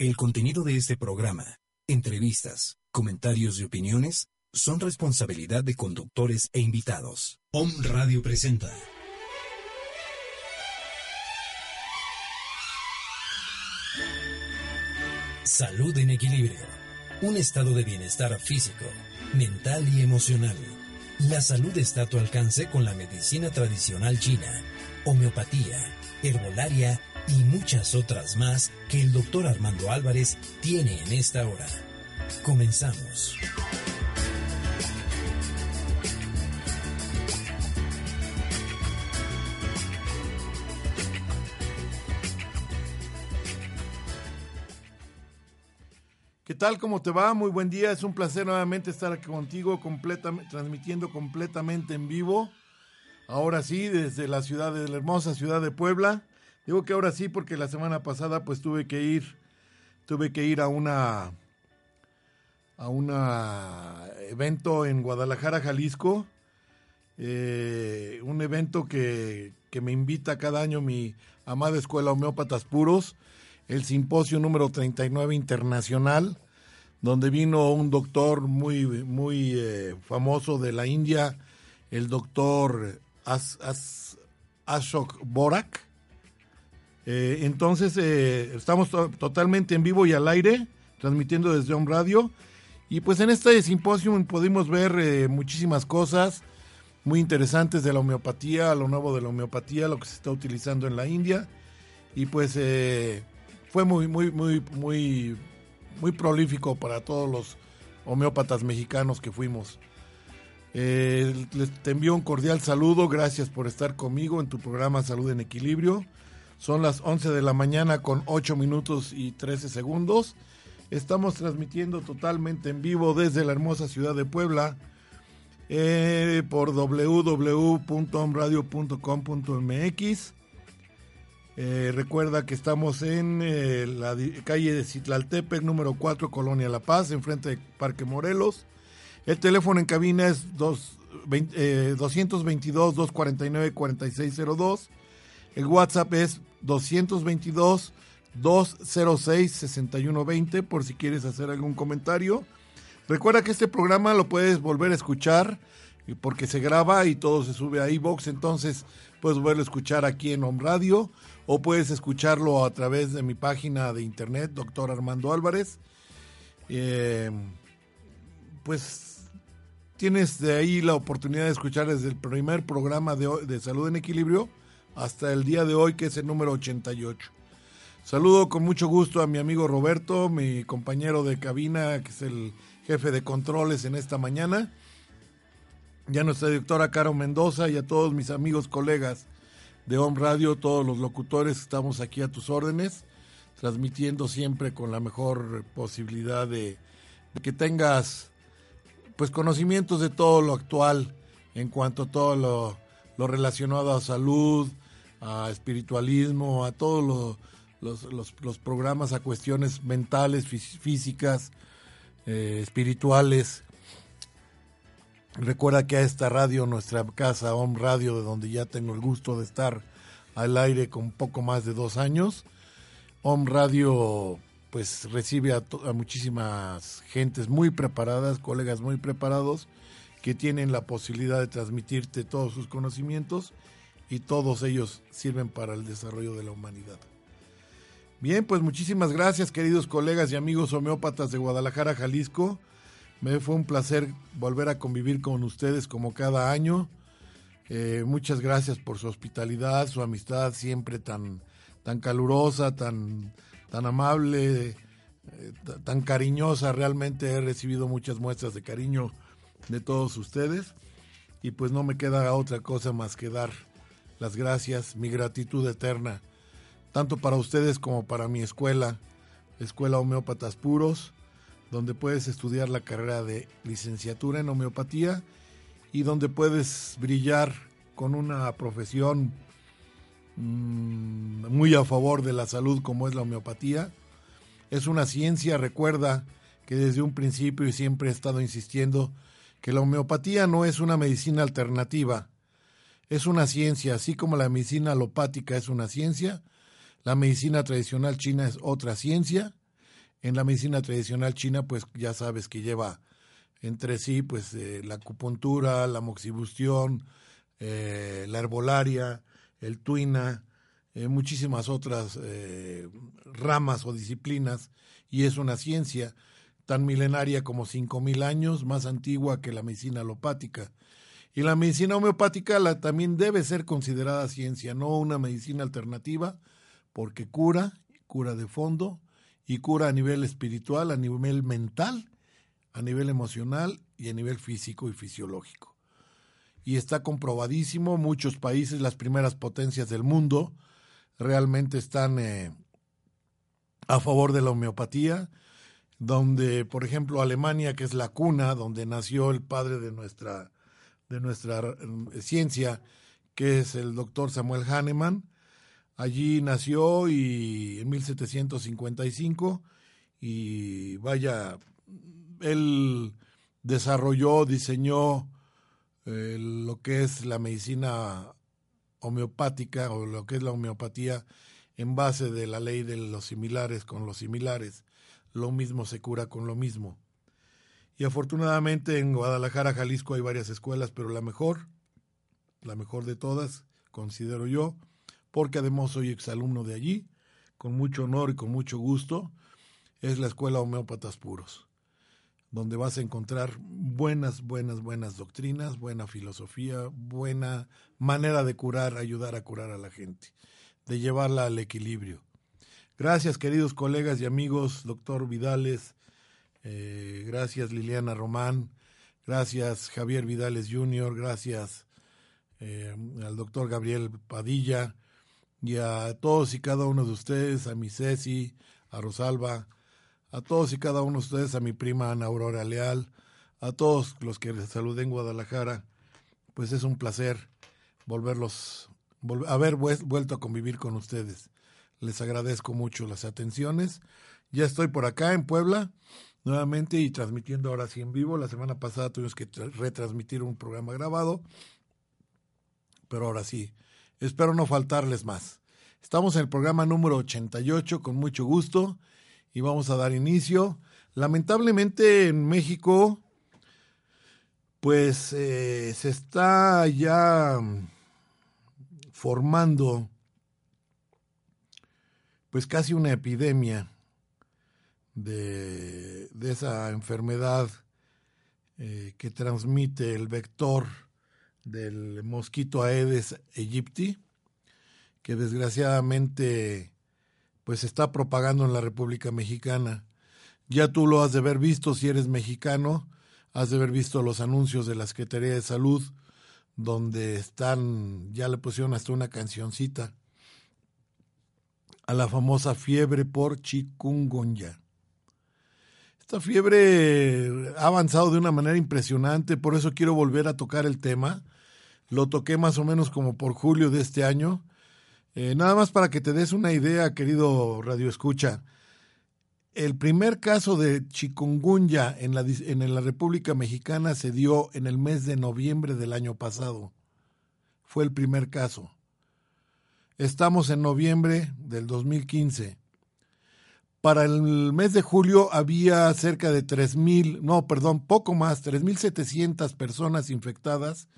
El contenido de este programa, entrevistas, comentarios y opiniones son responsabilidad de conductores e invitados. Om Radio presenta. Salud en equilibrio. Un estado de bienestar físico, mental y emocional. La salud está a tu alcance con la medicina tradicional china, homeopatía, herbolaria y muchas otras más que el doctor Armando Álvarez tiene en esta hora. Comenzamos. ¿Qué tal? ¿Cómo te va? Muy buen día. Es un placer nuevamente estar aquí contigo, transmitiendo completamente en vivo. Ahora sí, desde la ciudad de la hermosa ciudad de Puebla. Digo que ahora sí porque la semana pasada pues tuve que ir, tuve que ir a una a un evento en Guadalajara, Jalisco. Eh, un evento que, que me invita cada año mi amada Escuela Homeópatas Puros el simposio número 39 internacional, donde vino un doctor muy, muy eh, famoso de la India, el doctor Ashok Borak. Eh, entonces, eh, estamos totalmente en vivo y al aire, transmitiendo desde un Radio. Y pues en este simposio pudimos ver muchísimas cosas muy interesantes de la homeopatía, lo nuevo de la homeopatía, lo que se está utilizando en la India. Y pues fue muy, muy, muy, muy, muy prolífico para todos los homeópatas mexicanos que fuimos. Eh, les te envío un cordial saludo, gracias por estar conmigo en tu programa Salud en Equilibrio. Son las 11 de la mañana con 8 minutos y 13 segundos. Estamos transmitiendo totalmente en vivo desde la hermosa ciudad de Puebla eh, por www.omradio.com.mx eh, recuerda que estamos en eh, la calle de Citlaltepec, número 4, Colonia La Paz, enfrente de Parque Morelos. El teléfono en cabina es 222-249-4602. Eh, El WhatsApp es 222-206-6120 por si quieres hacer algún comentario. Recuerda que este programa lo puedes volver a escuchar porque se graba y todo se sube a iBox, entonces puedes volverlo a escuchar aquí en Home Radio o puedes escucharlo a través de mi página de internet, doctor Armando Álvarez. Eh, pues tienes de ahí la oportunidad de escuchar desde el primer programa de, de Salud en Equilibrio hasta el día de hoy, que es el número 88. Saludo con mucho gusto a mi amigo Roberto, mi compañero de cabina, que es el jefe de controles en esta mañana, ya nuestra directora Caro Mendoza y a todos mis amigos, colegas de Home Radio, todos los locutores estamos aquí a tus órdenes, transmitiendo siempre con la mejor posibilidad de, que tengas pues conocimientos de todo lo actual en cuanto a todo lo, relacionado a salud, a espiritualismo, a todos los, programas, a cuestiones mentales, físicas, eh, espirituales. Recuerda que a esta radio, nuestra casa Home Radio, de donde ya tengo el gusto de estar al aire con poco más de dos años, Home Radio pues recibe a, a muchísimas gentes muy preparadas, colegas muy preparados, que tienen la posibilidad de transmitirte todos sus conocimientos y todos ellos sirven para el desarrollo de la humanidad. Bien, pues muchísimas gracias queridos colegas y amigos homeópatas de Guadalajara, Jalisco. Me fue un placer volver a convivir con ustedes como cada año. Eh, muchas gracias por su hospitalidad, su amistad siempre tan, tan calurosa, tan, tan amable, eh, tan cariñosa. Realmente he recibido muchas muestras de cariño de todos ustedes. Y pues no me queda otra cosa más que dar las gracias, mi gratitud eterna, tanto para ustedes como para mi escuela, Escuela Homeópatas Puros donde puedes estudiar la carrera de licenciatura en homeopatía y donde puedes brillar con una profesión mm, muy a favor de la salud como es la homeopatía. Es una ciencia, recuerda que desde un principio y siempre he estado insistiendo que la homeopatía no es una medicina alternativa, es una ciencia, así como la medicina alopática es una ciencia, la medicina tradicional china es otra ciencia, En la medicina tradicional china, pues ya sabes que lleva entre sí pues eh, la acupuntura, la moxibustión, eh, la herbolaria, el tuina, eh, muchísimas otras ramas o disciplinas, y es una ciencia tan milenaria como cinco mil años, más antigua que la medicina alopática. Y la medicina homeopática la, también debe ser considerada ciencia, no una medicina alternativa, porque cura, cura de fondo, y cura a nivel espiritual, a nivel mental, a nivel emocional y a nivel físico y fisiológico. Y está comprobadísimo, muchos países, las primeras potencias del mundo, realmente están eh, a favor de la homeopatía, donde, por ejemplo, Alemania, que es la cuna donde nació el padre de nuestra, de nuestra eh, ciencia, que es el doctor Samuel Hahnemann, allí nació y en 1755 y vaya, él desarrolló, diseñó eh, lo que es la medicina homeopática o lo que es la homeopatía en base de la ley de los similares con los similares lo mismo se cura con lo mismo. Y afortunadamente en Guadalajara, Jalisco hay varias escuelas, pero la mejor, la mejor de todas, considero yo, porque además soy exalumno de allí, con mucho honor y con mucho gusto, es la Escuela Homeópatas Puros, donde vas a encontrar buenas, buenas, buenas doctrinas, buena filosofía, buena manera de curar, ayudar a curar a la gente, de llevarla al equilibrio. Gracias, queridos colegas y amigos, doctor Vidales. Eh, gracias, Liliana Román. Gracias, Javier Vidales Jr. Gracias eh, al doctor Gabriel Padilla y a todos y cada uno de ustedes, a mi Ceci, a Rosalba, a todos y cada uno de ustedes, a mi prima Ana Aurora Leal, a todos los que les saludé en Guadalajara. Pues es un placer volverlos, haber vuelto a convivir con ustedes. Les agradezco mucho las atenciones. Ya estoy por acá en Puebla nuevamente y transmitiendo ahora sí en vivo. La semana pasada tuvimos que retransmitir un programa grabado, pero ahora sí, espero no faltarles más. Estamos en el programa número 88 con mucho gusto y vamos a dar inicio. Lamentablemente en México, pues eh, se está ya formando pues casi una epidemia de, esa enfermedad eh, que transmite el vector del mosquito Aedes aegypti, que desgraciadamente pues está propagando en la República Mexicana. Ya tú lo has de haber visto si eres mexicano, has de haber visto los anuncios de la Secretaría de Salud, donde están, ya le pusieron hasta una cancioncita, a la famosa fiebre por chikungunya. Esta fiebre ha avanzado de una manera impresionante, por eso quiero volver a tocar el tema. Lo toqué más o menos como por julio de este año. Eh, nada más para que te des una idea, querido Radio Escucha. El primer caso de chikungunya en la, en la República Mexicana se dio en el mes de noviembre del año pasado. Fue el primer caso. Estamos en noviembre del 2015. Para el mes de julio había cerca de 3.000, no, perdón, poco más, 3.700 personas infectadas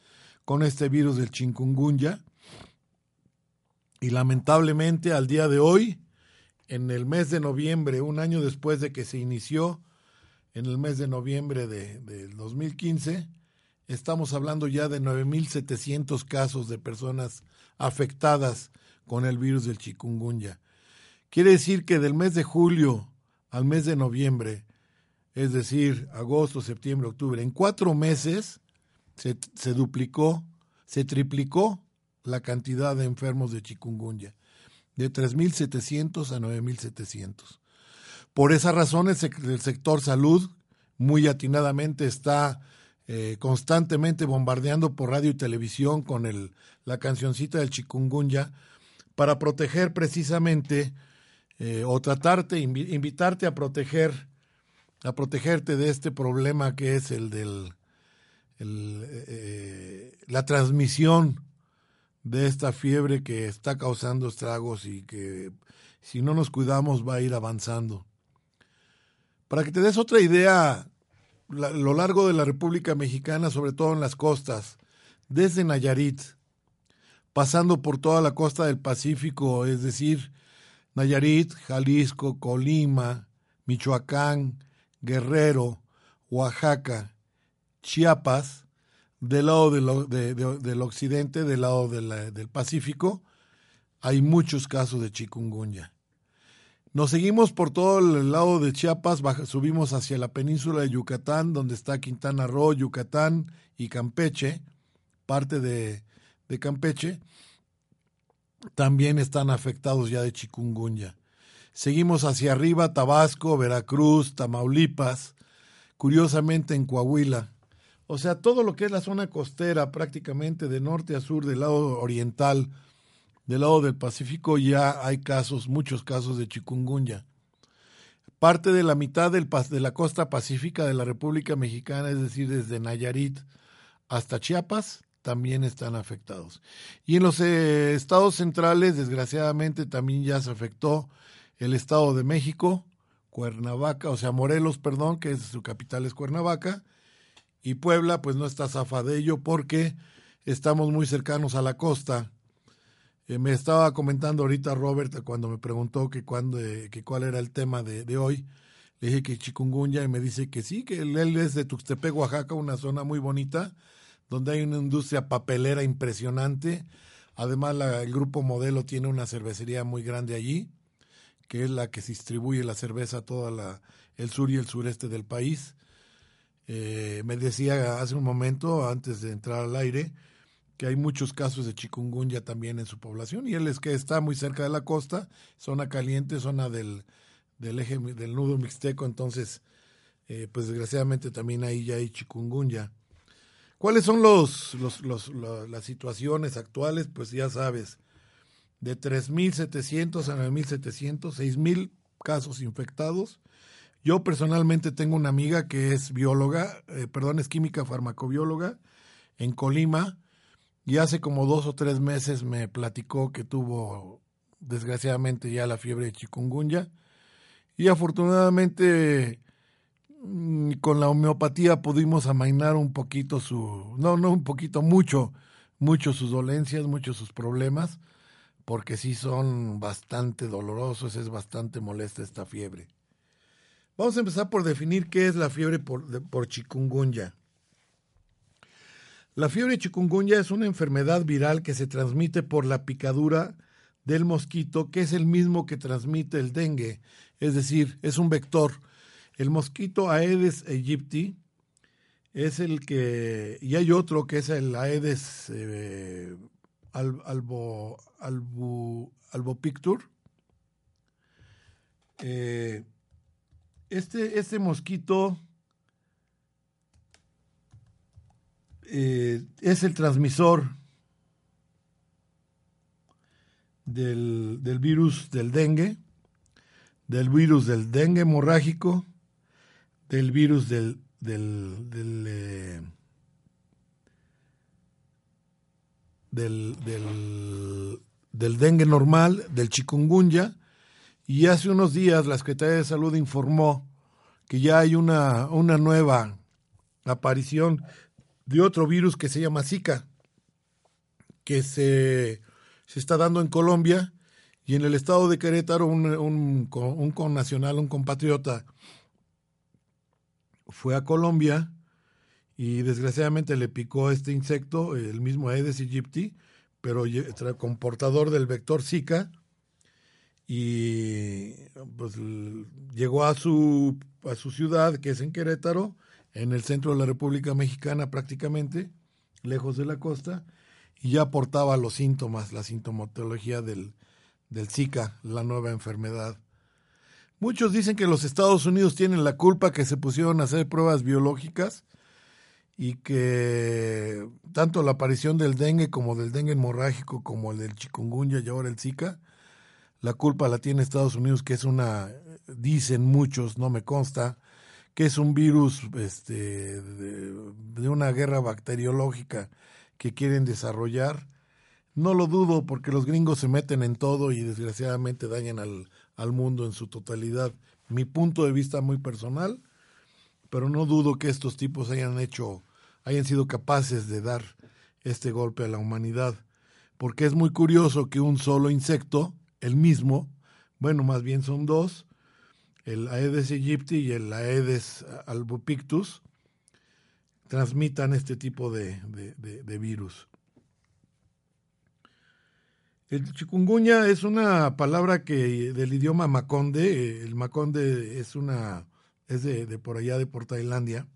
con este virus del chikungunya. Y lamentablemente al día de hoy, en el mes de noviembre, un año después de que se inició, en el mes de noviembre de, del 2015, estamos hablando ya de 9.700 casos de personas afectadas con el virus del chikungunya. Quiere decir que del mes de julio al mes de noviembre, es decir, agosto, septiembre, octubre, en cuatro meses se, se duplicó, se triplicó la cantidad de enfermos de chikungunya, de 3.700 a 9.700. Por esa razón, el, sector salud muy atinadamente está eh, constantemente bombardeando por radio y televisión con el, la cancioncita del chikungunya para proteger precisamente eh, o tratarte, invitarte a proteger, a protegerte de este problema que es el del eh, la transmisión de esta fiebre que está causando estragos y que si no nos cuidamos va a ir avanzando. Para que te des otra idea, lo largo de la República Mexicana, sobre todo en las costas, desde Nayarit, pasando por toda la costa del Pacífico, es decir, Nayarit, Jalisco, Colima, Michoacán, Guerrero, Oaxaca, Chiapas, del lado del occidente, del lado del Pacífico, hay muchos casos de chikungunya. Nos seguimos por todo el lado de Chiapas, subimos hacia la península de Yucatán, donde está Quintana Roo, Yucatán y Campeche, parte de, de Campeche, también están afectados ya de chikungunya. Seguimos hacia arriba, Tabasco, Veracruz, Tamaulipas, curiosamente en Coahuila. O sea, todo lo que es la zona costera, prácticamente de norte a sur, del lado oriental, del lado del Pacífico, ya hay casos, muchos casos de chikungunya. Parte de la mitad de la costa pacífica de la República Mexicana, es decir, desde Nayarit hasta Chiapas, también están afectados. Y en los eh, estados centrales, desgraciadamente, también ya se afectó el Estado de México, Cuernavaca, o sea, Morelos, perdón, que es, su capital es Cuernavaca, y Puebla, pues no está zafa de ello porque estamos muy cercanos a la costa. Eh, me estaba comentando ahorita Robert cuando me preguntó que, cuando, eh, que cuál era el tema de, de, hoy. Le dije que chikungunya y me dice que sí, que él, es de Tuxtepec, Oaxaca, una zona muy bonita, donde hay una industria papelera impresionante. Además, el grupo Modelo tiene una cervecería muy grande allí que es la que distribuye la cerveza a todo el sur y el sureste del país. Eh, me decía hace un momento, antes de entrar al aire, que hay muchos casos de chikungunya también en su población y él es que está muy cerca de la costa, zona caliente, zona del, del eje del nudo mixteco, entonces, eh, pues desgraciadamente también ahí ya hay chikungunya. ¿Cuáles son los, los, los, las situaciones actuales? Pues ya sabes, de 3.700 a 9.700, 6.000 casos infectados. Yo personalmente tengo una amiga que es bióloga, eh, perdón, es química farmacobióloga en Colima y hace como dos o tres meses me platicó que tuvo desgraciadamente ya la fiebre de chikungunya y afortunadamente con la homeopatía pudimos amainar un poquito su, no, no un poquito, mucho, mucho sus dolencias, muchos sus problemas porque sí son bastante dolorosos, es bastante molesta esta fiebre. Vamos a empezar por definir qué es la fiebre por, por chikungunya. La fiebre chikungunya es una enfermedad viral que se transmite por la picadura del mosquito, que es el mismo que transmite el dengue, es decir, es un vector. El mosquito Aedes aegypti es el que, y hay otro que es el Aedes eh, albo, albo, albopictur. Eh, este, este mosquito eh, es el transmisor del, del, virus del dengue, del virus del dengue hemorrágico, del virus del, del, del eh, del, del, dengue normal, del chikungunya, y hace unos días la Secretaría de Salud informó que ya hay una, una nueva aparición de otro virus que se llama Zika, que se, se está dando en Colombia. Y en el estado de Querétaro un, un, un connacional, un compatriota, fue a Colombia y desgraciadamente le picó este insecto, el mismo Aedes aegypti, pero comportador del vector Zika, y pues llegó a su, a su ciudad, que es en Querétaro, en el centro de la República Mexicana prácticamente, lejos de la costa, y ya portaba los síntomas, la sintomatología del, del Zika, la nueva enfermedad. Muchos dicen que los Estados Unidos tienen la culpa que se pusieron a hacer pruebas biológicas y que tanto la aparición del dengue como del dengue hemorrágico como el del chikungunya y ahora el Zika, la culpa la tiene Estados Unidos, que es una, dicen muchos, no me consta, que es un virus este, de, una guerra bacteriológica que quieren desarrollar. No lo dudo porque los gringos se meten en todo y desgraciadamente dañan al, al mundo en su totalidad. mi punto de vista muy personal, pero no dudo que estos tipos hayan hecho, hayan sido capaces de dar este golpe a la humanidad, porque es muy curioso que un solo insecto, el mismo, bueno, más bien son dos, el Aedes aegypti y el Aedes albopictus, transmitan este tipo de, de virus. El chikungunya es una palabra que del idioma maconde, el maconde es una es de, por allá de por Tailandia,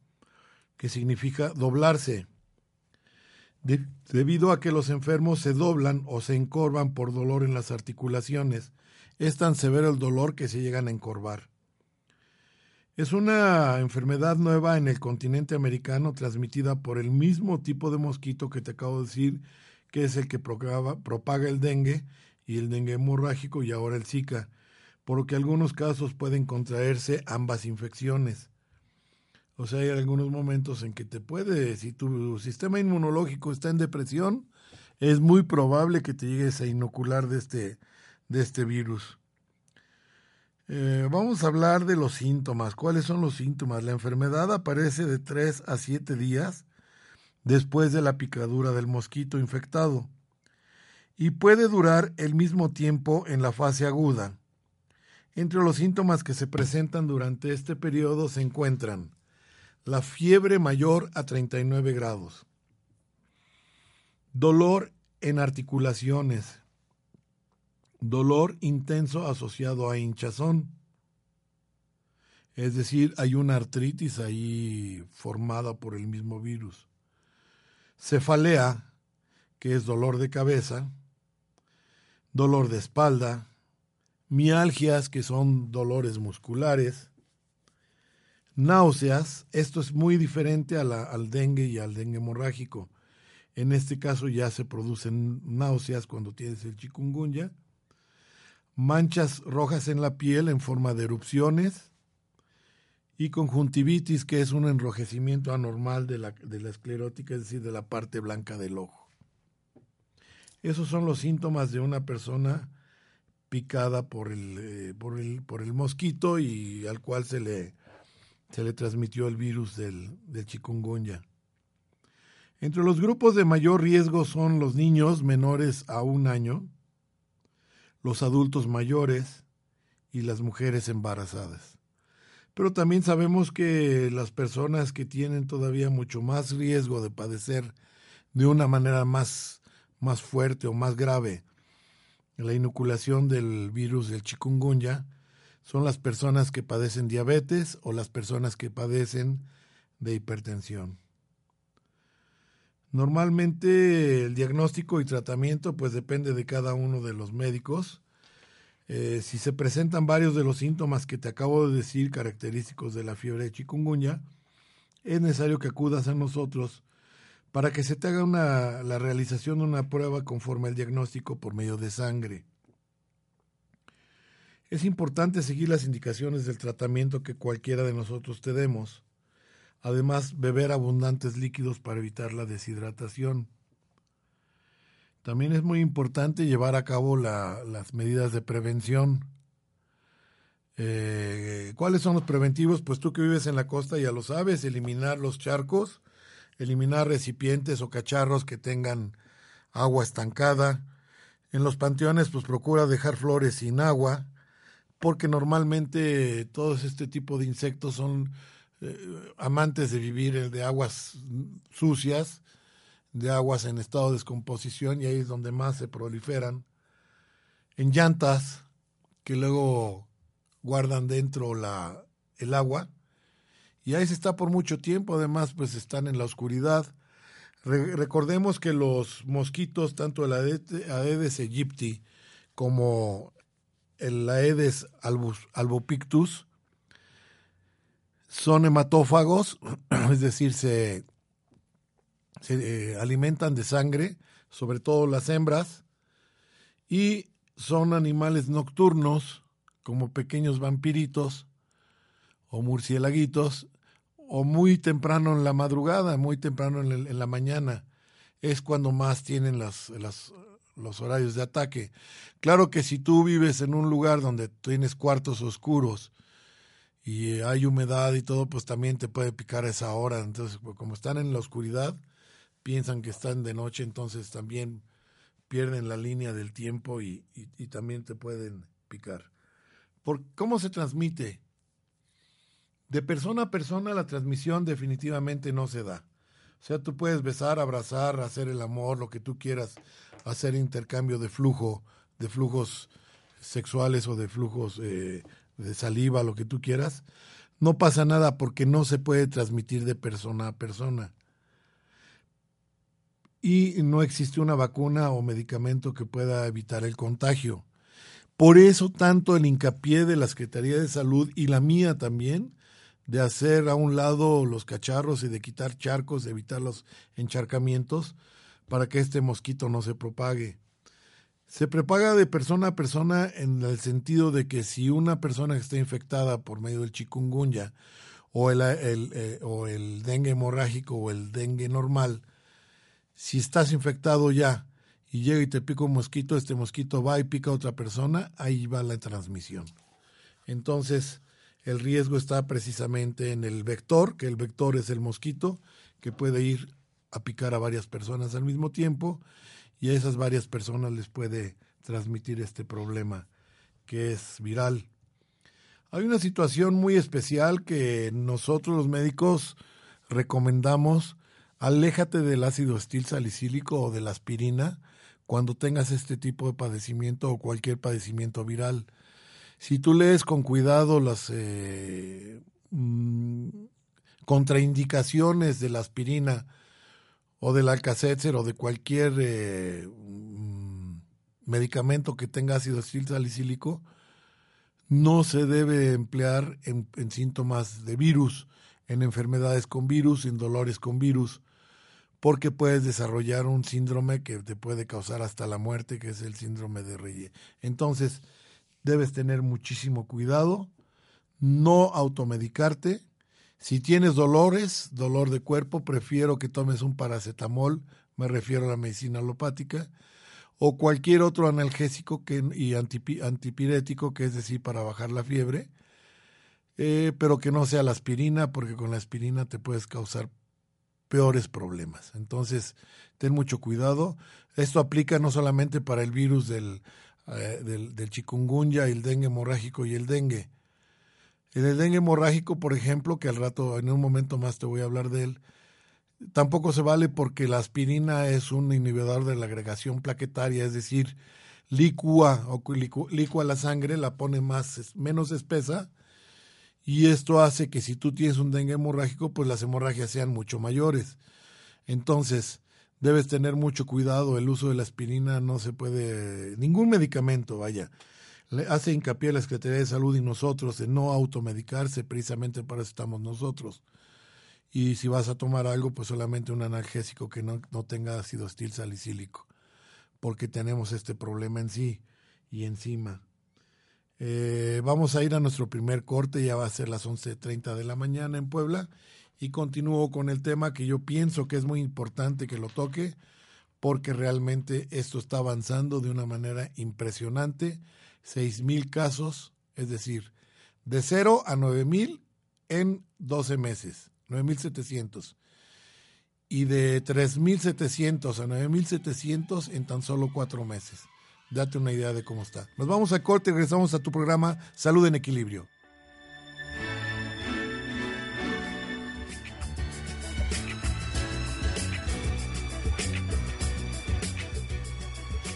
que significa doblarse, debido a que los enfermos se doblan o se encorvan por dolor en las articulaciones. Es tan severo el dolor que se llegan a encorvar. Es una enfermedad nueva en el continente americano transmitida por el mismo tipo de mosquito que te acabo de decir que es el que propaga el dengue y el dengue hemorrágico y ahora el Zika, porque algunos casos pueden contraerse ambas infecciones. O sea, hay algunos momentos en que te puede, si tu sistema inmunológico está en depresión, es muy probable que te llegues a inocular de este, de este virus. Eh, vamos a hablar de los síntomas. ¿Cuáles son los síntomas? La enfermedad aparece de 3 a 7 días después de la picadura del mosquito infectado y puede durar el mismo tiempo en la fase aguda. Entre los síntomas que se presentan durante este periodo se encuentran la fiebre mayor a 39 grados, dolor en articulaciones, dolor intenso asociado a hinchazón, es decir, hay una artritis ahí formada por el mismo virus cefalea, que es dolor de cabeza, dolor de espalda, mialgias, que son dolores musculares, náuseas, esto es muy diferente al dengue y al dengue hemorrágico. En este caso ya se producen náuseas cuando tienes el chikungunya, manchas rojas en la piel en forma de erupciones, y conjuntivitis, que es un enrojecimiento anormal de la, de la esclerótica, es decir, de la parte blanca del ojo. Esos son los síntomas de una persona picada por el, eh, por el, por el mosquito y al cual se le, se le transmitió el virus del, del chikungunya. Entre los grupos de mayor riesgo son los niños menores a un año, los adultos mayores y las mujeres embarazadas pero también sabemos que las personas que tienen todavía mucho más riesgo de padecer de una manera más, más fuerte o más grave la inoculación del virus del chikungunya son las personas que padecen diabetes o las personas que padecen de hipertensión. Normalmente el diagnóstico y tratamiento pues depende de cada uno de los médicos eh, si se presentan varios de los síntomas que te acabo de decir, característicos de la fiebre de chikungunya, es necesario que acudas a nosotros para que se te haga una, la realización de una prueba conforme al diagnóstico por medio de sangre. Es importante seguir las indicaciones del tratamiento que cualquiera de nosotros te demos. Además, beber abundantes líquidos para evitar la deshidratación. También es muy importante llevar a cabo las medidas de prevención. Eh, ¿Cuáles son los preventivos? Pues tú que vives en la costa ya lo sabes, eliminar los charcos, eliminar recipientes o cacharros que tengan agua estancada. En los panteones, pues procura dejar flores sin agua, porque normalmente todos este tipo de insectos son eh, amantes de vivir de aguas sucias de aguas en estado de descomposición y ahí es donde más se proliferan. En llantas que luego guardan dentro la, el agua y ahí se está por mucho tiempo, además pues están en la oscuridad. recordemos que los mosquitos, tanto el Aedes aegypti como el Aedes albopictus, son hematófagos, es decir, se se eh, alimentan de sangre, sobre todo las hembras, y son animales nocturnos, como pequeños vampiritos o murciélaguitos, o muy temprano en la madrugada, muy temprano en, la mañana, es cuando más tienen las, los horarios de ataque. Claro que si tú vives en un lugar donde tienes cuartos oscuros y hay humedad y todo, pues también te puede picar a esa hora. Entonces, como están en la oscuridad, piensan que están de noche, entonces también pierden la línea del tiempo y, también te pueden picar. ¿Por cómo se transmite? De persona a persona la transmisión definitivamente no se da. O sea, tú puedes besar, abrazar, hacer el amor, lo que tú quieras, hacer intercambio de flujo, de flujos sexuales o de flujos eh, de saliva, lo que tú quieras. No pasa nada porque no se puede transmitir de persona a persona. Y no existe una vacuna o medicamento que pueda evitar el contagio. Por eso tanto el hincapié de la Secretaría de Salud y la mía también de hacer a un lado los cacharros y de quitar charcos, de evitar los encharcamientos para que este mosquito no se propague. Se propaga de persona a persona en el sentido de que si una persona está infectada por medio del chikungunya o el, eh, o el dengue hemorrágico o el dengue normal, si estás infectado ya y llega y te pica un mosquito, este mosquito va y pica a otra persona, ahí va la transmisión. Entonces, el riesgo está precisamente en el vector, que el vector es el mosquito, que puede ir a picar a varias personas al mismo tiempo y a esas varias personas les puede transmitir este problema que es viral. Hay una situación muy especial que nosotros los médicos recomendamos, aléjate del ácido estil salicílico o de la aspirina cuando tengas este tipo de padecimiento o cualquier padecimiento viral. Si tú lees con cuidado las eh, mm, contraindicaciones de la aspirina o del alcacéter o de cualquier eh, mm, medicamento que tenga ácido salicílico, no se debe emplear en, en, síntomas de virus, en enfermedades con virus, en dolores con virus, porque puedes desarrollar un síndrome que te puede causar hasta la muerte, que es el síndrome de Reye. Entonces, debes tener muchísimo cuidado, no automedicarte. Si tienes dolores, dolor de cuerpo, prefiero que tomes un paracetamol, me refiero a la medicina alopática, o cualquier otro analgésico y antipirético, que es decir, para bajar la fiebre, eh, pero que no sea la aspirina, porque con la aspirina te puedes causar peores problemas. Entonces, ten mucho cuidado. Esto aplica no solamente para el virus del eh, del, chikungunya, el dengue hemorrágico y el dengue. En el dengue hemorrágico, por ejemplo, que al rato, en un momento más te voy a hablar de él, tampoco se vale porque la aspirina es un inhibidor de la agregación plaquetaria, es decir, licúa o la sangre, la pone más menos espesa y esto hace que si tú tienes un dengue hemorrágico, pues las hemorragias sean mucho mayores. Entonces, debes tener mucho cuidado, el uso de la aspirina no se puede, ningún medicamento, vaya. Le hace hincapié la Secretaría de Salud y nosotros en no automedicarse, precisamente para eso estamos nosotros. Y si vas a tomar algo, pues solamente un analgésico que no, no tenga ácido estil salicílico, porque tenemos este problema en sí y encima. Eh, vamos a ir a nuestro primer corte, ya va a ser las 11.30 de la mañana en Puebla y continúo con el tema que yo pienso que es muy importante que lo toque porque realmente esto está avanzando de una manera impresionante. Seis mil casos, es decir, de cero a nueve mil en 12 meses, nueve mil setecientos. Y de tres mil setecientos a nueve mil setecientos en tan solo cuatro meses. Date una idea de cómo está. Nos vamos a corte y regresamos a tu programa Salud en Equilibrio.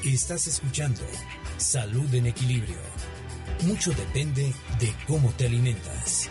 Estás escuchando Salud en Equilibrio. Mucho depende de cómo te alimentas.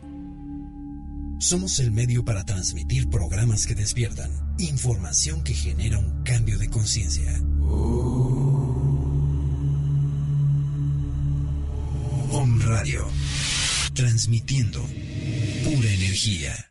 Somos el medio para transmitir programas que despiertan Información que genera un cambio de conciencia. Om Radio. Transmitiendo pura energía.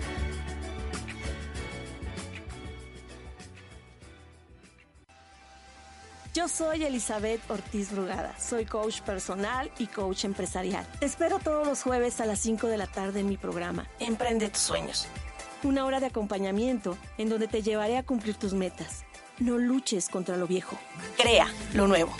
Yo soy Elizabeth Ortiz Brugada, soy coach personal y coach empresarial. Te espero todos los jueves a las 5 de la tarde en mi programa Emprende tus sueños. Una hora de acompañamiento en donde te llevaré a cumplir tus metas. No luches contra lo viejo, crea lo nuevo.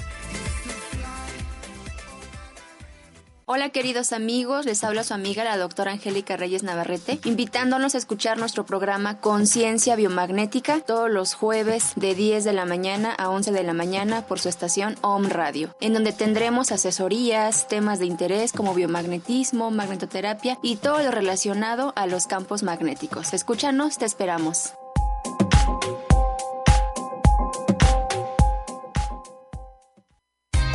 Hola queridos amigos, les habla su amiga la doctora Angélica Reyes Navarrete, invitándonos a escuchar nuestro programa Conciencia Biomagnética todos los jueves de 10 de la mañana a 11 de la mañana por su estación OM Radio, en donde tendremos asesorías, temas de interés como biomagnetismo, magnetoterapia y todo lo relacionado a los campos magnéticos. Escúchanos, te esperamos.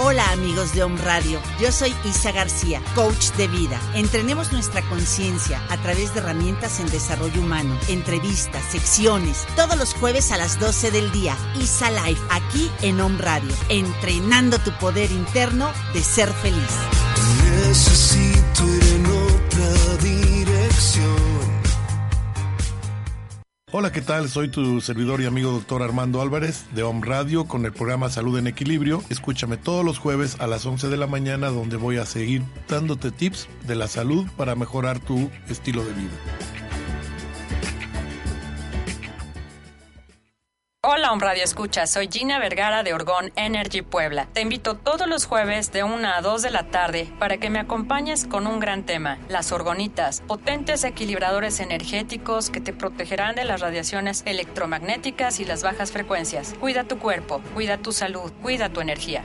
Hola amigos de Home Radio, yo soy Isa García, coach de vida. Entrenemos nuestra conciencia a través de herramientas en desarrollo humano, entrevistas, secciones, todos los jueves a las 12 del día. Isa Life, aquí en Home Radio, entrenando tu poder interno de ser feliz. Necesito Hola, ¿qué tal? Soy tu servidor y amigo doctor Armando Álvarez de Home Radio con el programa Salud en Equilibrio. Escúchame todos los jueves a las 11 de la mañana donde voy a seguir dándote tips de la salud para mejorar tu estilo de vida. Hola, Home Radio Escucha, soy Gina Vergara de Orgón Energy Puebla. Te invito todos los jueves de 1 a 2 de la tarde para que me acompañes con un gran tema, las orgonitas, potentes equilibradores energéticos que te protegerán de las radiaciones electromagnéticas y las bajas frecuencias. Cuida tu cuerpo, cuida tu salud, cuida tu energía.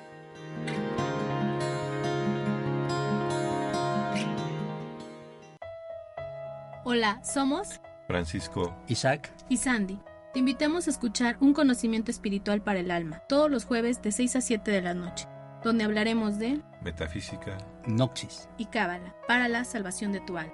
Hola, somos Francisco, Isaac y Sandy. Te invitamos a escuchar un conocimiento espiritual para el alma, todos los jueves de 6 a 7 de la noche donde hablaremos de metafísica, noxis y cábala para la salvación de tu alma.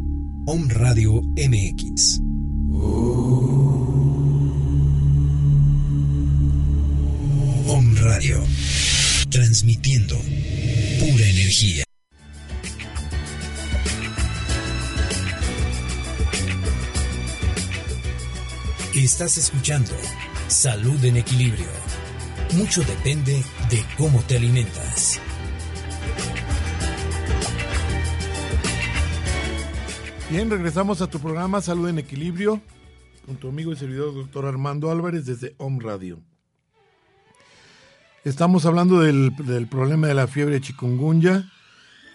Radio MX. Om Radio. Transmitiendo pura energía. Estás escuchando Salud en Equilibrio. Mucho depende de cómo te alimentas. Bien, regresamos a tu programa Salud en Equilibrio con tu amigo y servidor doctor Armando Álvarez desde Home Radio. Estamos hablando del, problema de la fiebre chikungunya.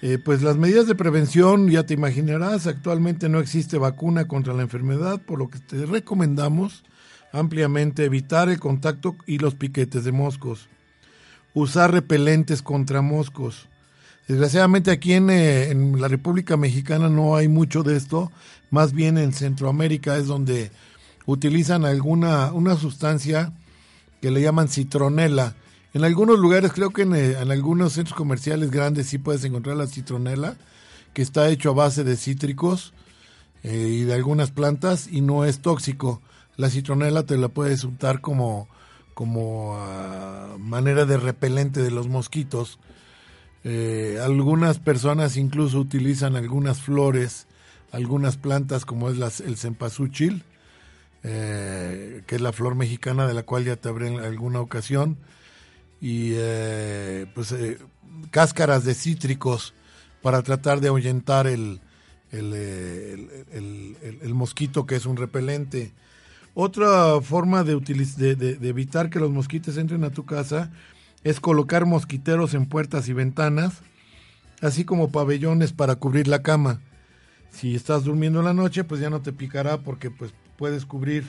Eh, pues las medidas de prevención, ya te imaginarás, actualmente no existe vacuna contra la enfermedad, por lo que te recomendamos ampliamente evitar el contacto y los piquetes de moscos, usar repelentes contra moscos. Desgraciadamente aquí en, eh, en, la República Mexicana no hay mucho de esto, más bien en Centroamérica es donde utilizan alguna una sustancia que le llaman citronela. En algunos lugares, creo que en, eh, algunos centros comerciales grandes sí puedes encontrar la citronela, que está hecho a base de cítricos eh, y de algunas plantas y no es tóxico. La citronela te la puedes untar como, como uh, manera de repelente de los mosquitos. Eh, algunas personas incluso utilizan algunas flores, algunas plantas como es el cempasúchil, eh, que es la flor mexicana de la cual ya te hablé en alguna ocasión, y eh, pues cáscaras de cítricos para tratar de ahuyentar el, el, mosquito que es un repelente. Otra forma de, de, de, de evitar que los mosquitos entren a tu casa es colocar mosquiteros en puertas y ventanas, así como pabellones para cubrir la cama. Si estás durmiendo en la noche, pues ya no te picará porque pues puedes cubrir.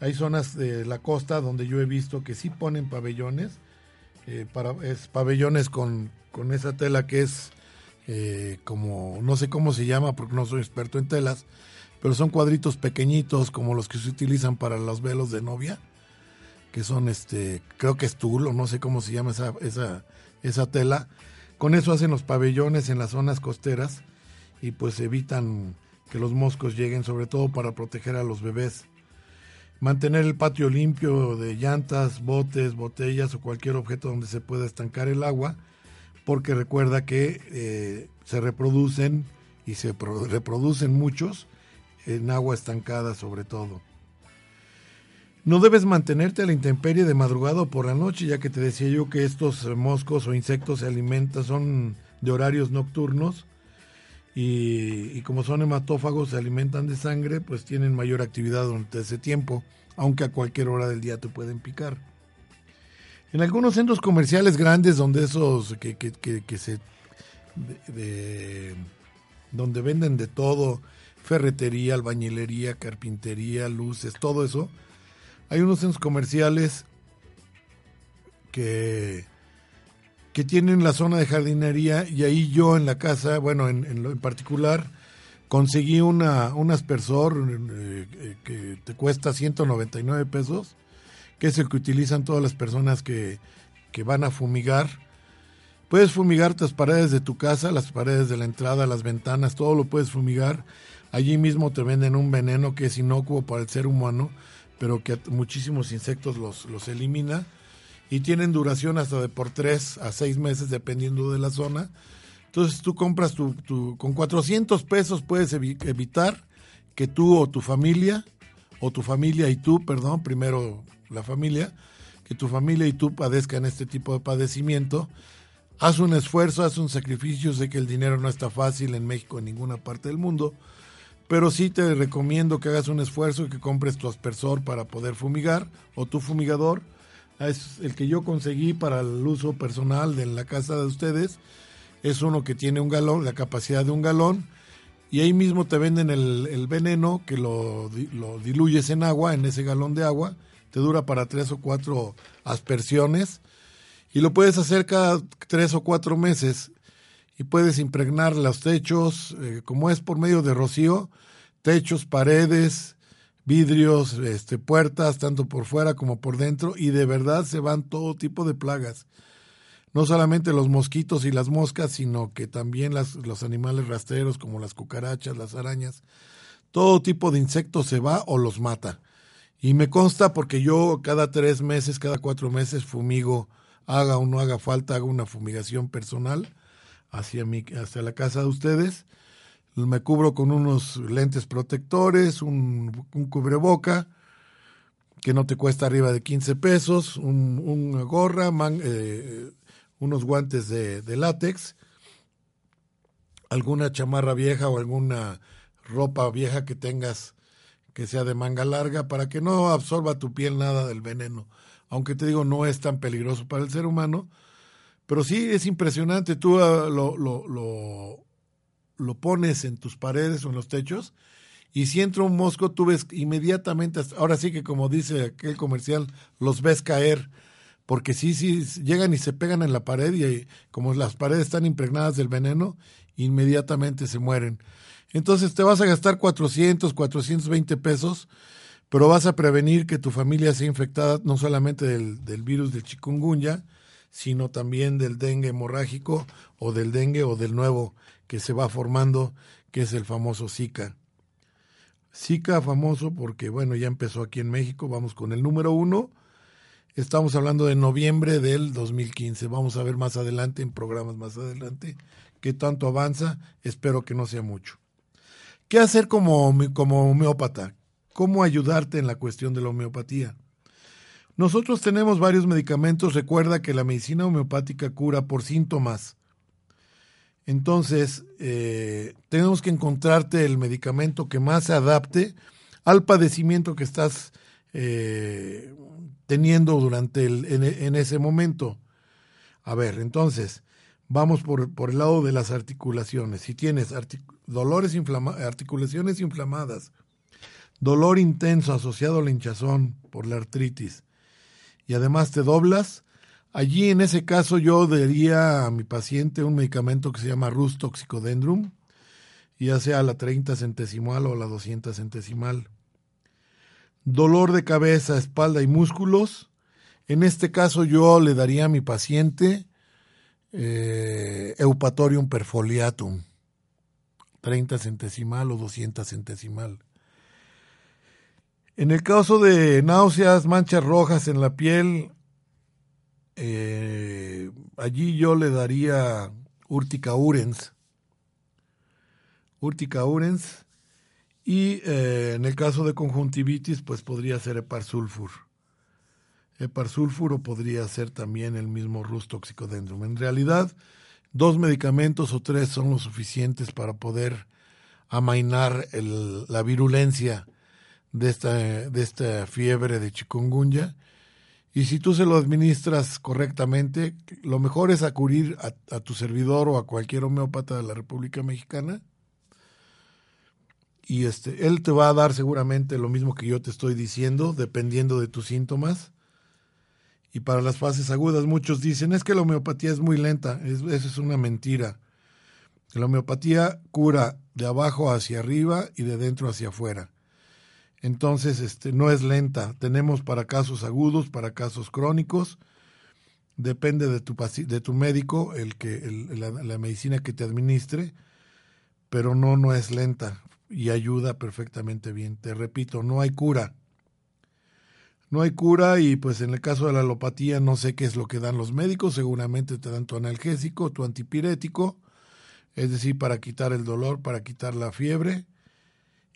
Hay zonas de la costa donde yo he visto que sí ponen pabellones, eh, para, es pabellones con, con esa tela que es eh, como, no sé cómo se llama porque no soy experto en telas, pero son cuadritos pequeñitos como los que se utilizan para los velos de novia que son este, creo que es tul o no sé cómo se llama esa, esa, esa tela. Con eso hacen los pabellones en las zonas costeras y pues evitan que los moscos lleguen, sobre todo para proteger a los bebés. Mantener el patio limpio de llantas, botes, botellas o cualquier objeto donde se pueda estancar el agua, porque recuerda que eh, se reproducen y se reproducen muchos en agua estancada sobre todo. No debes mantenerte a la intemperie de madrugada o por la noche, ya que te decía yo que estos moscos o insectos se alimentan, son de horarios nocturnos y, como son hematófagos, se alimentan de sangre, pues tienen mayor actividad durante ese tiempo, aunque a cualquier hora del día te pueden picar. En algunos centros comerciales grandes donde esos que, que, que, se de, donde venden de todo, ferretería, albañilería, carpintería, luces, todo eso, hay unos centros comerciales que, que tienen la zona de jardinería y ahí yo en la casa, bueno, en, en, particular, conseguí una, un aspersor eh, que te cuesta 199 pesos, que es el que utilizan todas las personas que, que van a fumigar. Puedes fumigar las paredes de tu casa, las paredes de la entrada, las ventanas, todo lo puedes fumigar. Allí mismo te venden un veneno que es inocuo para el ser humano, pero que muchísimos insectos los, los elimina y tienen duración hasta de por 3 a 6 meses dependiendo de la zona. Entonces tú compras tu, con 400 pesos puedes evi evitar que tú o tu familia, o tu familia y tú, perdón, primero la familia, que tu familia y tú padezcan este tipo de padecimiento. Haz un esfuerzo, haz un sacrificio, sé que el dinero no está fácil en México, en ninguna parte del mundo, pero sí te recomiendo que hagas un esfuerzo y que compres tu aspersor para poder fumigar o tu fumigador. Es el que yo conseguí para el uso personal de la casa de ustedes. Es uno que tiene un galón, la capacidad de un galón, y ahí mismo te venden el, el veneno que lo, lo, diluyes en agua, en ese galón de agua. Te dura para tres o cuatro aspersiones y lo puedes hacer cada tres o cuatro meses y puedes impregnar los techos, eh, como es por medio de rocío, techos, paredes, vidrios, este, puertas, tanto por fuera como por dentro, y de verdad se van todo tipo de plagas. No solamente los mosquitos y las moscas, sino que también las, los animales rastreros como las cucarachas, las arañas, todo tipo de insectos se va o los mata. Y me consta porque yo cada tres meses, cada cuatro meses fumigo, haga o no haga falta, hago una fumigación personal hacia, mi, hacia la casa de ustedes. Me cubro con unos lentes protectores, un, un cubreboca, que no te cuesta arriba de 15 pesos, un, una gorra, eh, unos guantes de, de látex, alguna chamarra vieja o alguna ropa vieja que tengas que sea de manga larga para que no absorba tu piel nada del veneno. Aunque te digo, no es tan peligroso para el ser humano, pero sí es impresionante. Tú ah, lo, lo, lo, pones en tus paredes o en los techos y si entra un mosco, tú ves inmediatamente, hasta- ahora sí que como dice aquel comercial, los ves caer, porque sí, sí, llegan y se pegan en la pared y ahí, como las paredes están impregnadas del veneno, inmediatamente se mueren. Entonces te vas a gastar 400, 420 pesos, pero vas a prevenir que tu familia sea infectada no solamente del, del virus del chikungunya, sino también del dengue hemorrágico o del dengue o del nuevo que se va formando, que es el famoso Zika. Zika famoso porque, bueno, ya empezó aquí en México, vamos con el número uno. Estamos hablando de noviembre del 2015. Vamos a ver más adelante, en programas más adelante, qué tanto avanza. Espero que no sea mucho. ¿Qué hacer como, como homeópata? ¿Cómo ayudarte en la cuestión de la homeopatía? Nosotros tenemos varios medicamentos. Recuerda que la medicina homeopática cura por síntomas. Entonces, eh, tenemos que encontrarte el medicamento que más se adapte al padecimiento que estás eh, teniendo durante el, en, ese momento. A ver, entonces, vamos por, por el lado de las articulaciones. Si tienes dolores, inflama- articulaciones inflamadas, dolor intenso asociado a la hinchazón por la artritis, y además te doblas, allí en ese caso yo daría a mi paciente un medicamento que se llama Rus Toxicodendrum, ya sea la 30 centesimal o la 200 centesimal. Dolor de cabeza, espalda y músculos. En este caso yo le daría a mi paciente eh, Eupatorium perfoliatum, 30 centesimal o 200 centesimal. En el caso de náuseas, manchas rojas en la piel, eh, allí yo le daría Urtica urens. Urtica urens. Y eh, en el caso de conjuntivitis, pues podría ser Heparsulfur. Heparsulfur o podría ser también el mismo Rus toxicodendrum. En realidad, dos medicamentos o tres son los suficientes para poder amainar la virulencia de esta, de esta fiebre de chikungunya. Y si tú se lo administras correctamente, lo mejor es acudir a, tu servidor o a cualquier homeópata de la República Mexicana. Y este, él te va a dar seguramente lo mismo que yo te estoy diciendo, dependiendo de tus síntomas. Y para las fases agudas, muchos dicen, es que la homeopatía es muy lenta. Es- eso es una mentira. La homeopatía cura de abajo hacia arriba y de dentro hacia afuera. Entonces, este, no es lenta. Tenemos para casos agudos, para casos crónicos. Depende de tu, de tu médico, el que, el- la, la medicina que te administre, pero no, no es lenta y ayuda perfectamente bien. Te repito, no hay cura. No hay cura y pues en el caso de la alopatía no sé qué es lo que dan los médicos, seguramente te dan tu analgésico, tu antipirético, es decir, para quitar el dolor, para quitar la fiebre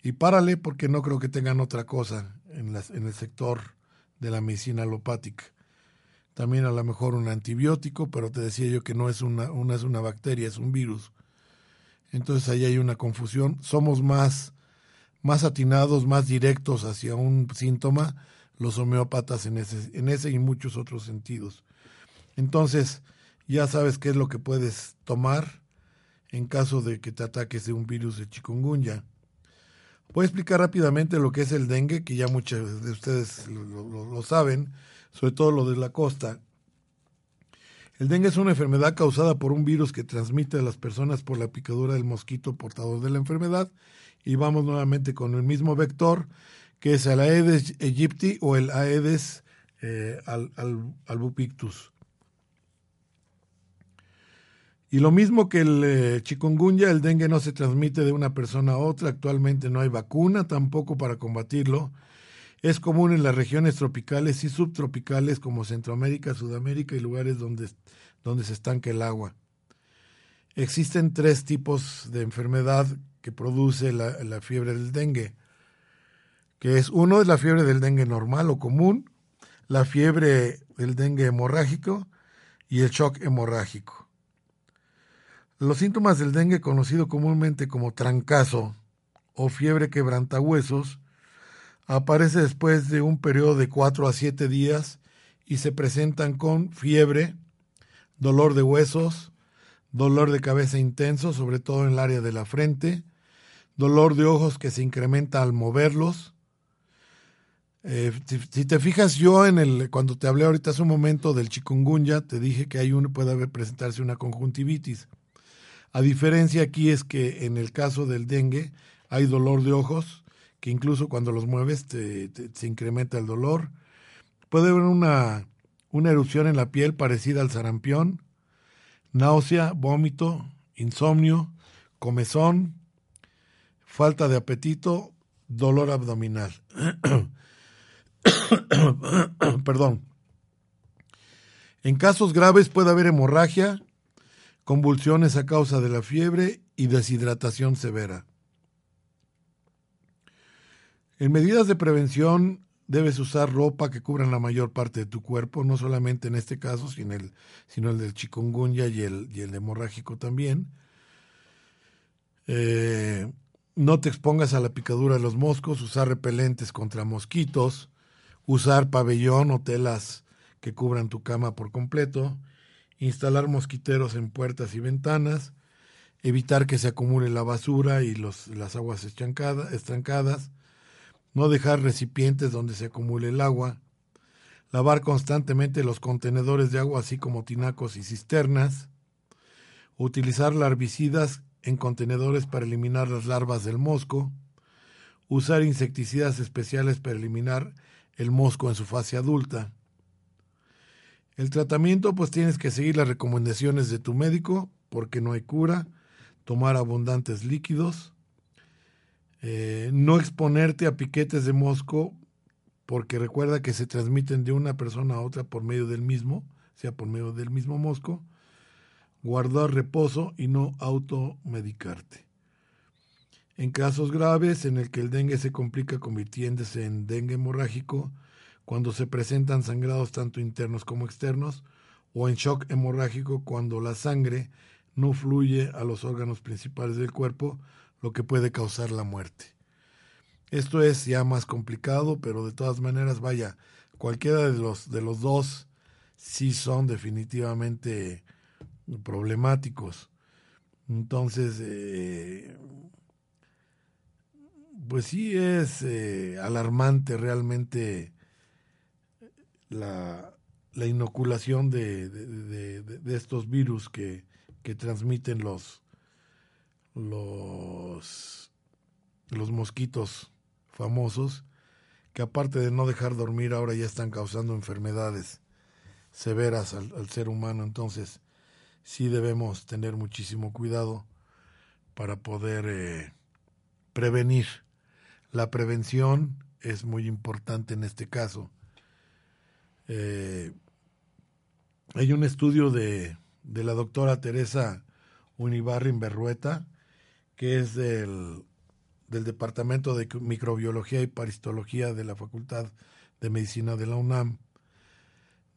y párale porque no creo que tengan otra cosa en, las, en el sector de la medicina alopática. También a lo mejor un antibiótico, pero te decía yo que no es una, una, es una bacteria, es un virus. Entonces ahí hay una confusión. Somos más, más atinados, más directos hacia un síntoma los homeópatas en ese, en ese y muchos otros sentidos. Entonces, ya sabes qué es lo que puedes tomar en caso de que te ataques de un virus de chikungunya. Voy a explicar rápidamente lo que es el dengue, que ya muchos de ustedes lo, saben, sobre todo lo de la costa. El dengue es una enfermedad causada por un virus que transmite a las personas por la picadura del mosquito portador de la enfermedad. Y vamos nuevamente con el mismo vector, que es el Aedes aegypti o el Aedes eh, al- al- albopictus. Y lo mismo que el eh, chikungunya, el dengue no se transmite de una persona a otra. Actualmente no hay vacuna tampoco para combatirlo. Es común en las regiones tropicales y subtropicales como Centroamérica, Sudamérica y lugares donde, donde se estanca el agua. Existen tres tipos de enfermedad que produce la, la fiebre del dengue. que es uno es la fiebre del dengue normal o común, la fiebre del dengue hemorrágico y el shock hemorrágico. Los síntomas del dengue, conocido comúnmente como trancazo o fiebre quebrantahuesos, aparece después de un periodo de 4 a 7 días y se presentan con fiebre, dolor de huesos, dolor de cabeza intenso, sobre todo en el área de la frente, dolor de ojos que se incrementa al moverlos. Eh, si, te fijas, yo en el cuando te hablé ahorita hace un momento del chikungunya, te dije que hay uno puede presentarse una conjuntivitis. A diferencia aquí es que en el caso del dengue hay dolor de ojos, que incluso cuando los mueves te, se incrementa el dolor. Puede haber una, una erupción en la piel parecida al sarampión, náusea, vómito, insomnio, comezón, falta de apetito, dolor abdominal. Perdón. En casos graves puede haber hemorragia, convulsiones a causa de la fiebre y deshidratación severa. En medidas de prevención debes usar ropa que cubran la mayor parte de tu cuerpo, no solamente en este caso, sino el, sino el del chikungunya y el, y el hemorrágico también. Eh, no te expongas a la picadura de los moscos, usar repelentes contra mosquitos, usar pabellón o telas que cubran tu cama por completo, instalar mosquiteros en puertas y ventanas, evitar que se acumule la basura y las aguas estancadas, no dejar recipientes donde se acumule el agua, lavar constantemente los contenedores de agua así como tinacos y cisternas, utilizar larvicidas en contenedores para eliminar las larvas del mosco, usar insecticidas especiales para eliminar el mosco en su fase adulta. El tratamiento pues tienes que seguir las recomendaciones de tu médico porque no hay cura, tomar abundantes líquidos, eh, no exponerte a piquetes de mosco, porque recuerda que se transmiten de una persona a otra por medio del mismo, sea por medio del mismo mosco, guardar reposo y no automedicarte. En casos graves en el que el dengue se complica convirtiéndose en dengue hemorrágico, cuando se presentan sangrados tanto internos como externos, o en shock hemorrágico cuando la sangre no fluye a los órganos principales del cuerpo, lo que puede causar la muerte. Esto es ya más complicado, pero de todas maneras, vaya, cualquiera de los, de los dos sí son definitivamente problemáticos. Entonces, eh, pues sí es eh, alarmante realmente la, la inoculación de, de, de, estos virus que, que transmiten los, los, los mosquitos famosos, que aparte de no dejar dormir, ahora ya están causando enfermedades severas al, al ser humano. Entonces, sí debemos tener muchísimo cuidado para poder eh, prevenir. La prevención es muy importante en este caso. Eh, hay un estudio de, de la doctora Teresa Unibarrin Berrueta, que es del, del Departamento de Microbiología y Paristología de la Facultad de Medicina de la UNAM,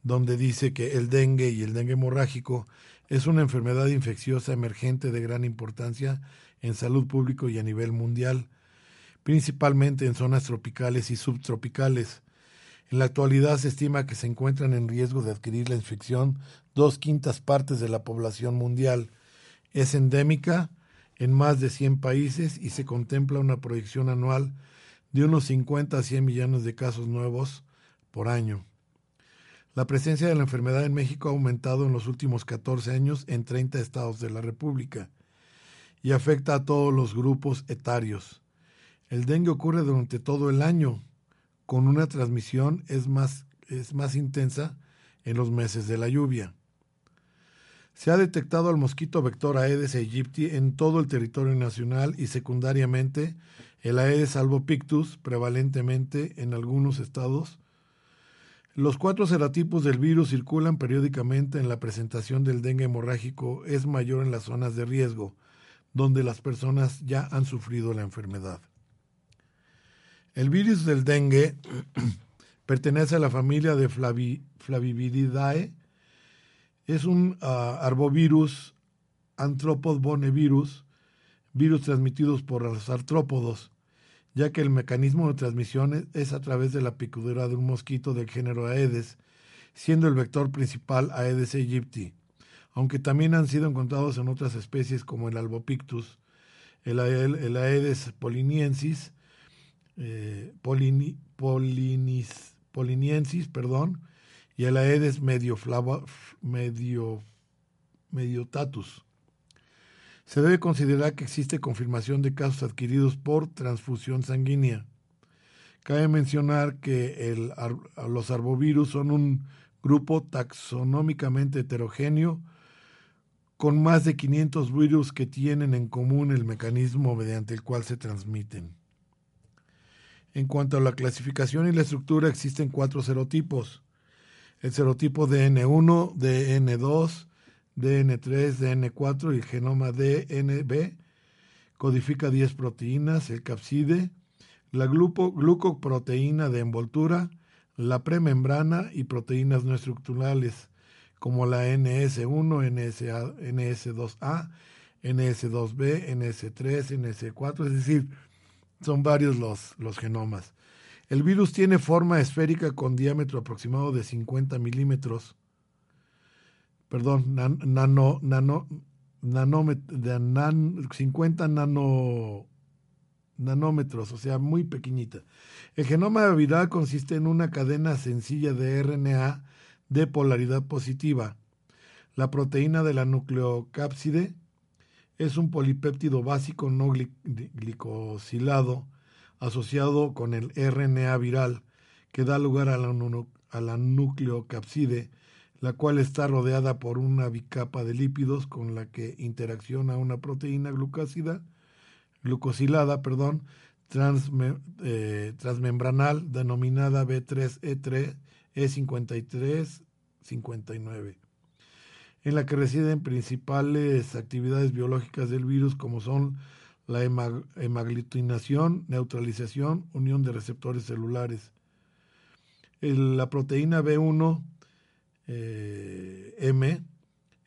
donde dice que el dengue y el dengue hemorrágico es una enfermedad infecciosa emergente de gran importancia en salud pública y a nivel mundial, principalmente en zonas tropicales y subtropicales. En la actualidad se estima que se encuentran en riesgo de adquirir la infección dos quintas partes de la población mundial. Es endémica en más de 100 países y se contempla una proyección anual de unos 50 a 100 millones de casos nuevos por año. La presencia de la enfermedad en México ha aumentado en los últimos 14 años en 30 estados de la República y afecta a todos los grupos etarios. El dengue ocurre durante todo el año, con una transmisión es más, es más intensa en los meses de la lluvia. Se ha detectado al mosquito vector Aedes aegypti en todo el territorio nacional y secundariamente el Aedes albopictus, prevalentemente en algunos estados. Los cuatro serotipos del virus circulan periódicamente en la presentación del dengue hemorrágico es mayor en las zonas de riesgo, donde las personas ya han sufrido la enfermedad. El virus del dengue pertenece a la familia de Flavi, Flaviviridae. Es un ah, arbovirus, antropodonevirus, virus transmitidos por los artrópodos, ya que el mecanismo de transmisión es- a través de la picadura de un mosquito del género Aedes, siendo el vector principal Aedes aegypti, aunque también han sido encontrados en otras especies como el Albopictus, el, el Aedes poliniensis, eh, poliniensis, perdón, y el Aedes medio, medio, mediotatus. Se debe considerar que existe confirmación de casos adquiridos por transfusión sanguínea. Cabe mencionar que los arbovirus son un grupo taxonómicamente heterogéneo con más de 500 virus que tienen en común el mecanismo mediante el cual se transmiten. En cuanto a la clasificación y la estructura, existen cuatro serotipos. El serotipo DN1, DN2, DN3, DN4 y el genoma DNB codifica 10 proteínas, el capside, la glucoproteína de envoltura, la premembrana y proteínas no estructurales como la NS1, NSA, NS2A, NS2B, NS3, NS4, es decir, son varios los, los genomas. El virus tiene forma esférica con diámetro aproximado de 50 milímetros, perdón, nan- nano, nano, de nan- 50 nano, nanómetros, o sea, muy pequeñita. El genoma viral consiste en una cadena sencilla de RNA de polaridad positiva. La proteína de la nucleocápside es un polipéptido básico no gli- glicosilado asociado con el RNA viral que da lugar a la, a la nucleocápside, la cual está rodeada por una bicapa de lípidos con la que interacciona una proteína glucósida, glucosilada, perdón, eh, transmembranal denominada B3E3 E53 59 en la que residen principales actividades biológicas del virus como son la hema- hemaglutinación, neutralización, unión de receptores celulares. El- la proteína B1 eh,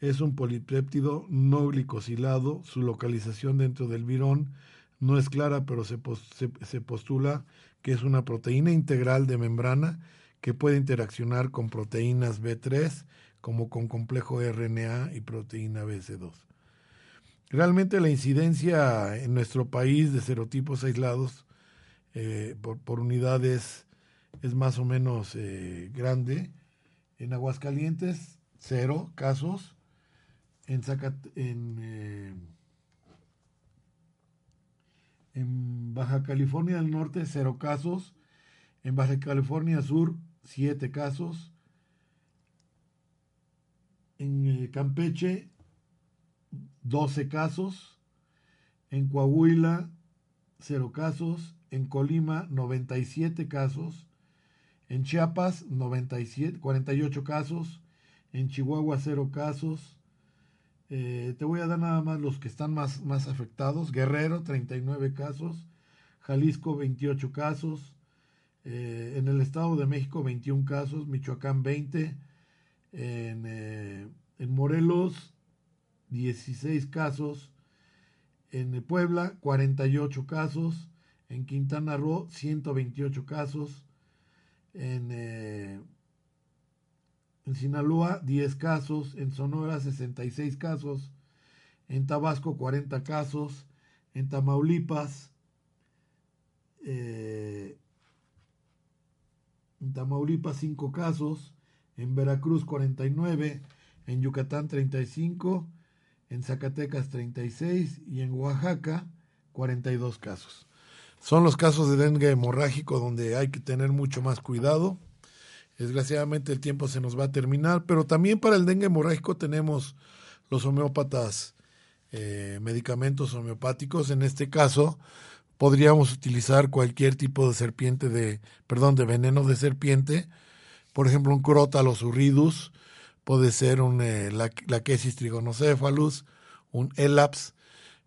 es un polipéptido no glicosilado. Su localización dentro del virón no es clara, pero se postula que es una proteína integral de membrana que puede interaccionar con proteínas B3 como con complejo RNA y proteína BC2. Realmente la incidencia en nuestro país de serotipos aislados eh, por, por unidades es más o menos eh, grande. En Aguascalientes, cero casos. Eh, en Baja California del Norte, cero casos. En Baja California Sur, siete casos. En eh, Campeche, 12 casos. En Coahuila, 0 casos. En Colima, 97 casos. En Chiapas, 97, 48 casos. En Chihuahua, 0 casos. Eh, te voy a dar nada más los que están más, más afectados. Guerrero, 39 casos. Jalisco, 28 casos. Eh, en el Estado de México, 21 casos. Michoacán, 20. En, eh, en Morelos, 16 casos. En Puebla, 48 casos. En Quintana Roo, 128 casos. En, eh, Sinaloa, 10 casos. En Sonora, 66 casos. En Tabasco, 40 casos. En Tamaulipas, eh, en Tamaulipas 5 casos, en Veracruz 49, en Yucatán 35, en Zacatecas 36 y en Oaxaca 42 casos. Son los casos de dengue hemorrágico donde hay que tener mucho más cuidado. Desgraciadamente el tiempo se nos va a terminar, pero también para el dengue hemorrágico tenemos los homeópatas, eh, medicamentos homeopáticos. En este caso, podríamos utilizar cualquier tipo de serpiente de, perdón, de veneno de serpiente, por ejemplo, un Crotalus urridus, puede ser un, eh, la, la quesis trigonocéphalus, un Elaps,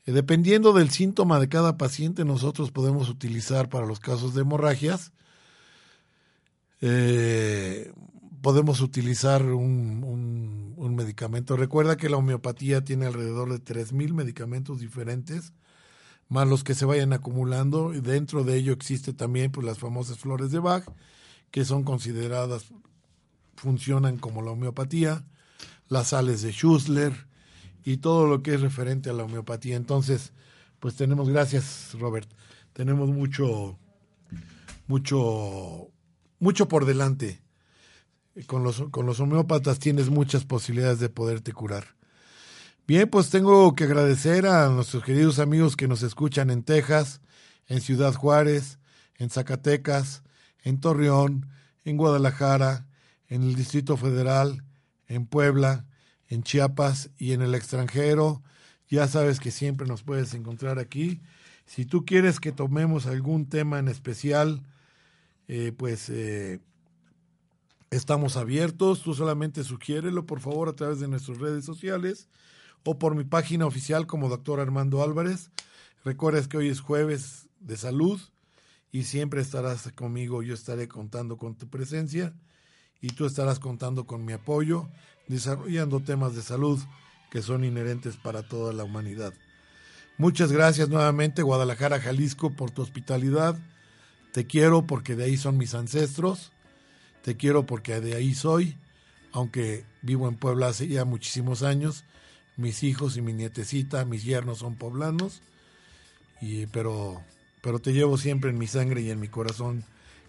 Eh, dependiendo del síntoma de cada paciente, nosotros podemos utilizar para los casos de hemorragias, eh, podemos utilizar un, un, un, medicamento. Recuerda que la homeopatía tiene alrededor de 3.000 medicamentos diferentes, más los que se vayan acumulando. Y dentro de ello existe también pues, las famosas flores de Bach, que son consideradas, funcionan como la homeopatía, las sales de Schussler y todo lo que es referente a la homeopatía. Entonces, pues tenemos, gracias Robert, tenemos mucho, mucho, mucho por delante con los, con los homeópatas tienes muchas posibilidades de poderte curar. Bien, pues tengo que agradecer a nuestros queridos amigos que nos escuchan en Texas, en Ciudad Juárez, en Zacatecas, en Torreón, en Guadalajara, en el Distrito Federal, en Puebla, en Chiapas y en el extranjero. Ya sabes que siempre nos puedes encontrar aquí. Si tú quieres que tomemos algún tema en especial, eh, pues eh, Estamos abiertos, tú solamente sugiérelo por favor a través de nuestras redes sociales o por mi página oficial como doctor Armando Álvarez. Recuerda que hoy es jueves de salud y siempre estarás conmigo, yo estaré contando con tu presencia y tú estarás contando con mi apoyo, desarrollando temas de salud que son inherentes para toda la humanidad. Muchas gracias nuevamente Guadalajara, Jalisco, por tu hospitalidad. Te quiero porque de ahí son mis ancestros te quiero porque de ahí soy, aunque vivo en Puebla hace ya muchísimos años. Mis hijos y mi nietecita, mis yernos son poblanos, y, pero, pero te llevo siempre en mi sangre y en mi corazón.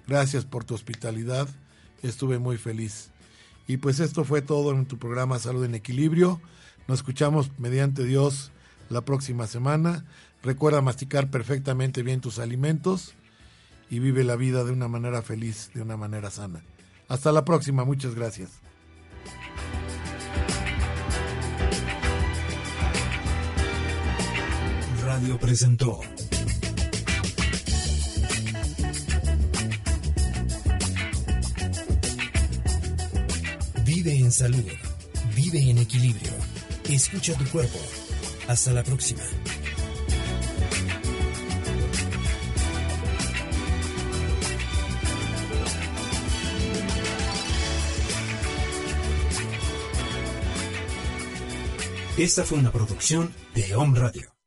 Gracias por tu hospitalidad, estuve muy feliz. Y pues esto fue todo en tu programa Salud en Equilibrio. Nos escuchamos mediante Dios la próxima semana. Recuerda masticar perfectamente bien tus alimentos y vive la vida de una manera feliz, de una manera sana. Hasta la próxima, muchas gracias. Radio presentó Vive en salud, vive en equilibrio, escucha tu cuerpo. Hasta la próxima. Esta fue una producción de Home Radio.